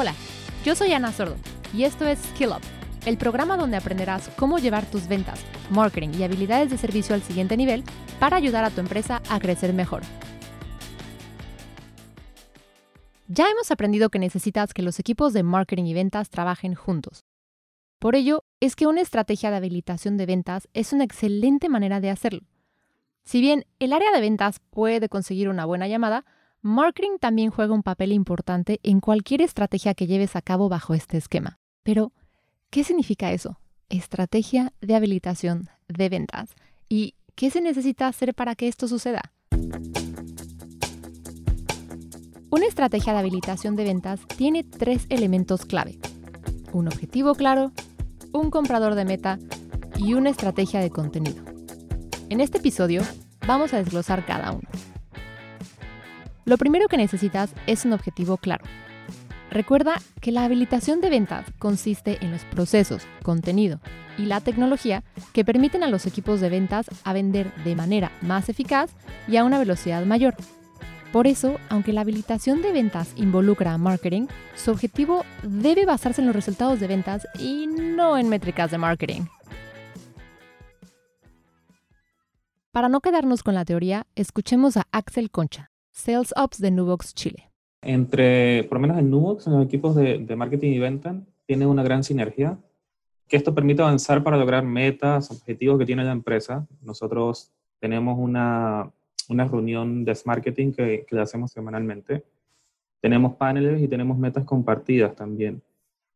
Hola, yo soy Ana Sordo y esto es Skill Up, el programa donde aprenderás cómo llevar tus ventas, marketing y habilidades de servicio al siguiente nivel para ayudar a tu empresa a crecer mejor. Ya hemos aprendido que necesitas que los equipos de marketing y ventas trabajen juntos. Por ello, es que una estrategia de habilitación de ventas es una excelente manera de hacerlo. Si bien el área de ventas puede conseguir una buena llamada, marketing también juega un papel importante en cualquier estrategia que lleves a cabo bajo este esquema. Pero, ¿qué significa eso? Estrategia de habilitación de ventas. ¿Y qué se necesita hacer para que esto suceda? Una estrategia de habilitación de ventas tiene tres elementos clave. Un objetivo claro, un comprador de meta y una estrategia de contenido. En este episodio vamos a desglosar cada uno. Lo primero que necesitas es un objetivo claro. Recuerda que la habilitación de ventas consiste en los procesos, contenido y la tecnología que permiten a los equipos de ventas a vender de manera más eficaz y a una velocidad mayor. Por eso, aunque la habilitación de ventas involucra a marketing, su objetivo debe basarse en los resultados de ventas y no en métricas de marketing. Para no quedarnos con la teoría, escuchemos a Axel Concha, Sales Ops de Nubox Chile. Entre, por lo menos en Nubox, en los equipos de, marketing y venta, tiene una gran sinergia, que esto permite avanzar para lograr metas, objetivos que tiene la empresa. Nosotros tenemos una, una reunión de marketing que, que hacemos semanalmente. Tenemos paneles y tenemos metas compartidas también.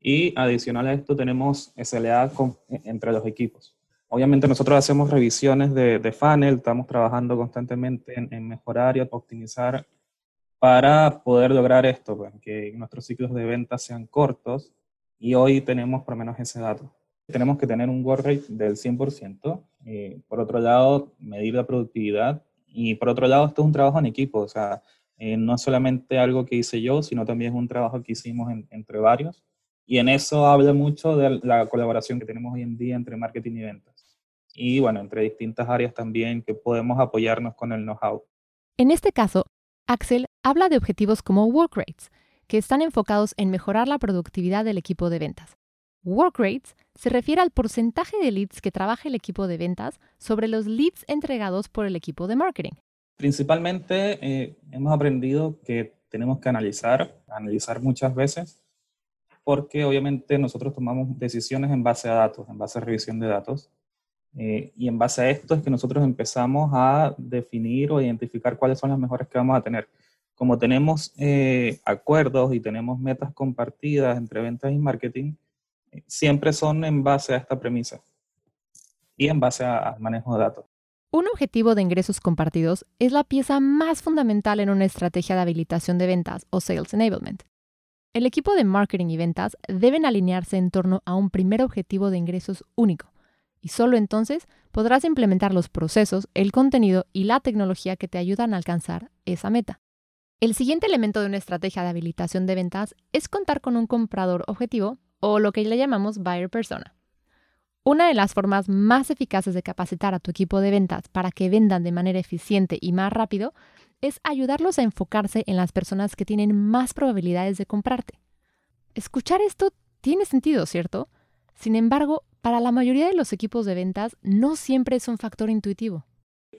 Y adicional a esto tenemos SLA entre los equipos. Obviamente nosotros hacemos revisiones de, de funnel, estamos trabajando constantemente en, mejorar y optimizar para poder lograr esto, pues, que nuestros ciclos de venta sean cortos y hoy tenemos por lo menos ese dato. Tenemos que tener un work rate del 100%. Eh, por otro lado, medir la productividad y por otro lado, esto es un trabajo en equipo, o sea, eh, no es solamente algo que hice yo, sino también es un trabajo que hicimos entre varios. Y en eso habla mucho de la colaboración que tenemos hoy en día entre marketing y ventas. Y bueno, entre distintas áreas también que podemos apoyarnos con el know-how. En este caso, Axel habla de objetivos como work rates, que están enfocados en mejorar la productividad del equipo de ventas. Work rates se refiere al porcentaje de leads que trabaja el equipo de ventas sobre los leads entregados por el equipo de marketing. Principalmente eh, hemos aprendido que tenemos que analizar, analizar muchas veces, porque obviamente nosotros tomamos decisiones en base a datos, en base a revisión de datos. Eh, y en base a esto es que nosotros empezamos a definir o identificar cuáles son las mejores que vamos a tener. Como tenemos eh, acuerdos y tenemos metas compartidas entre ventas y marketing, siempre son en base a esta premisa y en base al manejo de datos. Un objetivo de ingresos compartidos es la pieza más fundamental en una estrategia de habilitación de ventas o sales enablement. El equipo de marketing y ventas deben alinearse en torno a un primer objetivo de ingresos único, y solo entonces podrás implementar los procesos, el contenido y la tecnología que te ayudan a alcanzar esa meta. El siguiente elemento de una estrategia de habilitación de ventas es contar con un comprador objetivo o lo que le llamamos buyer persona. Una de las formas más eficaces de capacitar a tu equipo de ventas para que vendan de manera eficiente y más rápido es ayudarlos a enfocarse en las personas que tienen más probabilidades de comprarte. Escuchar esto tiene sentido, ¿cierto? Sin embargo, para la mayoría de los equipos de ventas no siempre es un factor intuitivo.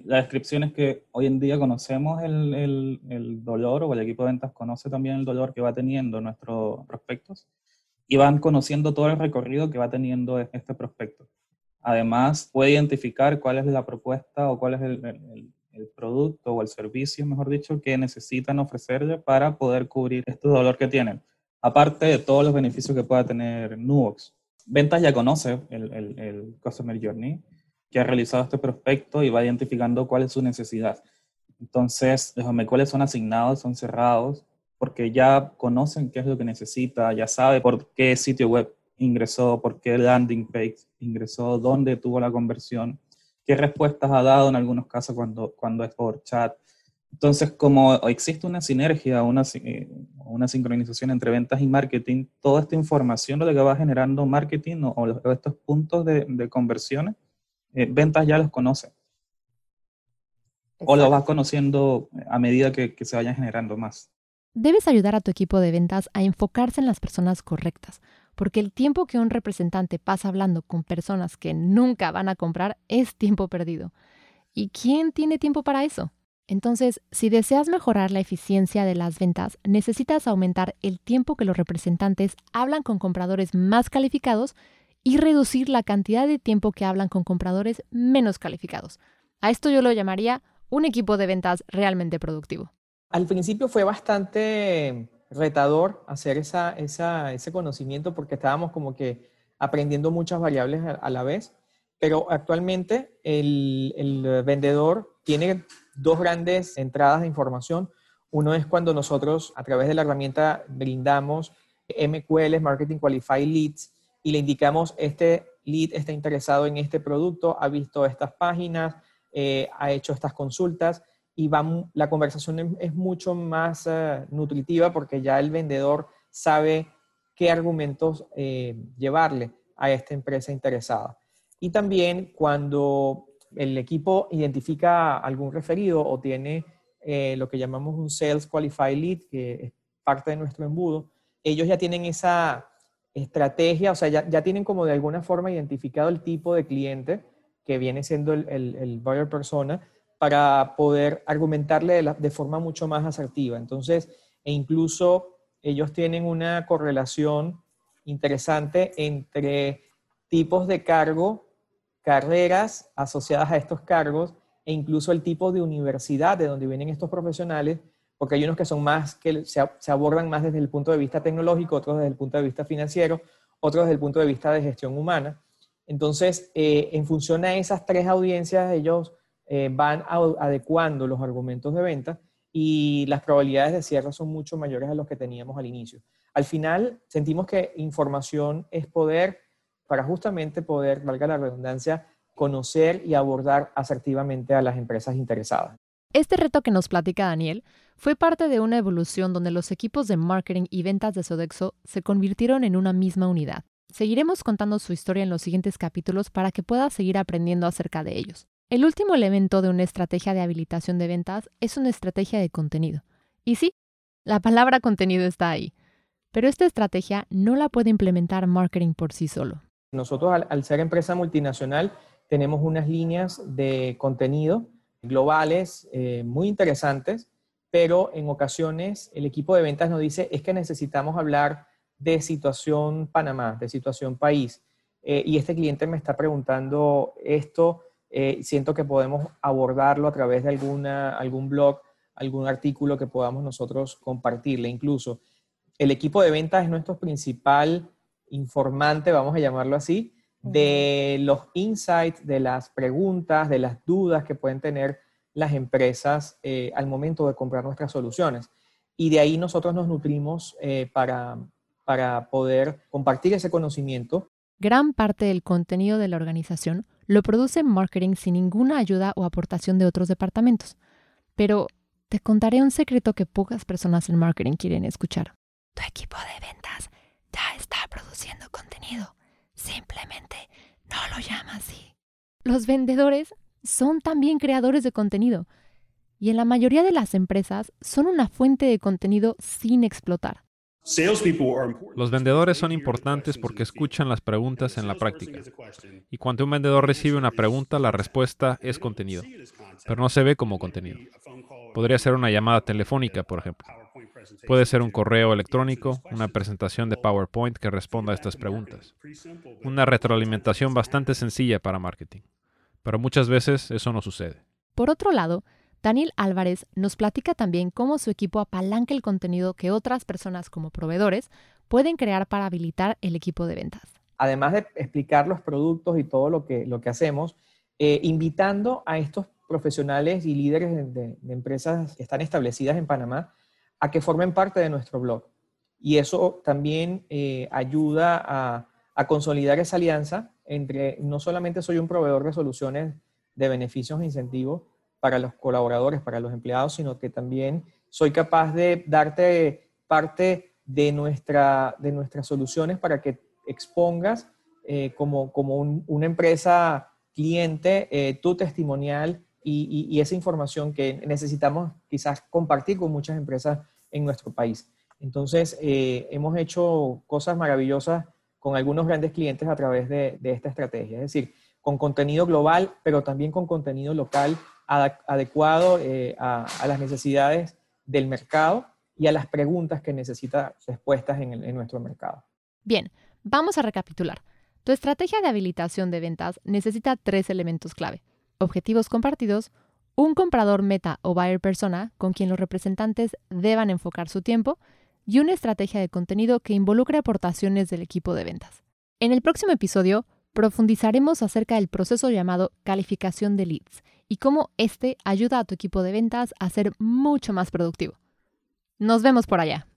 La descripción es que hoy en día conocemos el, el dolor o el equipo de ventas conoce también el dolor que va teniendo nuestros prospectos y van conociendo todo el recorrido que va teniendo este prospecto. Además, puede identificar cuál es la propuesta o cuál es el, producto o el servicio, mejor dicho, que necesitan ofrecerle para poder cubrir este dolor que tienen. Aparte de todos los beneficios que pueda tener Nubox. Ventas ya conoce el, el Customer Journey, que ha realizado este prospecto y va identificando cuál es su necesidad. Entonces, los cuáles son asignados, son cerrados, porque ya conocen qué es lo que necesita, ya sabe por qué sitio web ingresó, por qué landing page ingresó, dónde tuvo la conversión, qué respuestas ha dado en algunos casos cuando, cuando es por chat. Entonces, como existe una sinergia, una, eh, una sincronización entre ventas y marketing, toda esta información lo que va generando marketing o, estos puntos de, de conversiones, eh, ventas ya los conoce. O los va conociendo a medida que, que se vayan generando más. Debes ayudar a tu equipo de ventas a enfocarse en las personas correctas, porque el tiempo que un representante pasa hablando con personas que nunca van a comprar es tiempo perdido. ¿Y quién tiene tiempo para eso? Entonces, si deseas mejorar la eficiencia de las ventas, necesitas aumentar el tiempo que los representantes hablan con compradores más calificados y reducir la cantidad de tiempo que hablan con compradores menos calificados. A esto yo lo llamaría un equipo de ventas realmente productivo. Al principio fue bastante retador hacer ese conocimiento porque estábamos como que aprendiendo muchas variables a, la vez, pero actualmente el vendedor tiene dos grandes entradas de información. Uno es cuando nosotros a través de la herramienta brindamos MQLs, Marketing Qualified Leads, y le indicamos este lead está interesado en este producto, ha visto estas páginas, eh, ha hecho estas consultas y va, la conversación es mucho más eh, nutritiva porque ya el vendedor sabe qué argumentos eh, llevarle a esta empresa interesada. Y también cuando el equipo identifica algún referido o tiene lo que llamamos un Sales Qualified Lead, que es parte de nuestro embudo, ellos ya tienen esa estrategia, o sea, ya, tienen como de alguna forma identificado el tipo de cliente que viene siendo el, el, buyer persona para poder argumentarle de, forma mucho más asertiva. Entonces, e incluso ellos tienen una correlación interesante entre tipos de cargo, carreras asociadas a estos cargos e incluso el tipo de universidad de donde vienen estos profesionales porque hay unos que son más, que se, abordan más desde el punto de vista tecnológico, otros desde el punto de vista financiero, otros desde el punto de vista de gestión humana. Entonces, eh, en función a esas tres audiencias, ellos eh, van adecuando los argumentos de venta y las probabilidades de cierre son mucho mayores a los que teníamos al inicio. Al final, sentimos que información es poder para justamente poder, valga la redundancia, conocer y abordar asertivamente a las empresas interesadas. Este reto que nos platica Daniel fue parte de una evolución donde los equipos de marketing y ventas de Sodexo se convirtieron en una misma unidad. Seguiremos contando su historia en los siguientes capítulos para que puedas seguir aprendiendo acerca de ellos. El último elemento de una estrategia de habilitación de ventas es una estrategia de contenido. Y sí, la palabra contenido está ahí, pero esta estrategia no la puede implementar marketing por sí solo. Nosotros al, ser empresa multinacional tenemos unas líneas de contenido globales eh, muy interesantes, pero en ocasiones el equipo de ventas nos dice es que necesitamos hablar de situación Panamá, de situación país. Eh, y este cliente me está preguntando esto, eh, siento que podemos abordarlo a través de alguna, algún blog, algún artículo que podamos nosotros compartirle. Incluso el equipo de ventas es nuestro principal informante, vamos a llamarlo así, de los insights, de las preguntas, de las dudas que pueden tener las empresas eh, al momento de comprar nuestras soluciones. Y de ahí nosotros nos nutrimos eh, para, para poder compartir ese conocimiento. Gran parte del contenido de la organización lo produce marketing sin ninguna ayuda o aportación de otros departamentos. Pero te contaré un secreto que pocas personas en marketing quieren escuchar. Tu equipo de ventas ya está produciendo contenido Simplemente no lo llama así. Los vendedores son también creadores de contenido y en la mayoría de las empresas son una fuente de contenido sin explotar. Los vendedores son importantes porque escuchan las preguntas en la práctica. Y cuando un vendedor recibe una pregunta, la respuesta es contenido, pero no se ve como contenido. Podría ser una llamada telefónica, por ejemplo. Puede ser un correo electrónico, una presentación de PowerPoint que responda a estas preguntas. Una retroalimentación bastante sencilla para marketing. Pero muchas veces eso no sucede. Por otro lado, Daniel Álvarez nos platica también cómo su equipo apalanca el contenido que otras personas como proveedores pueden crear para habilitar el equipo de ventas. Además de explicar los productos y todo lo que, lo que hacemos, eh, invitando a estos profesionales y líderes de empresas que están establecidas en Panamá a que formen parte de nuestro blog. Y eso también eh, ayuda a, consolidar esa alianza entre no solamente soy un proveedor de soluciones de beneficios e incentivos para los colaboradores, para los empleados, sino que también soy capaz de darte parte de, nuestra, de nuestras soluciones para que expongas eh, como, como una empresa cliente eh, tu testimonial y, y, esa información que necesitamos quizás compartir con muchas empresas en nuestro país. Entonces, eh, hemos hecho cosas maravillosas con algunos grandes clientes a través de, esta estrategia, es decir, con contenido global, pero también con contenido local adecuado eh, a, las necesidades del mercado y a las preguntas que necesita respuestas en nuestro mercado. Bien, vamos a recapitular. Tu estrategia de habilitación de ventas necesita tres elementos clave. Objetivos compartidos, un comprador meta o buyer persona con quien los representantes deban enfocar su tiempo y una estrategia de contenido que involucre aportaciones del equipo de ventas. En el próximo episodio profundizaremos acerca del proceso llamado calificación de leads y cómo este ayuda a tu equipo de ventas a ser mucho más productivo. Nos vemos por allá.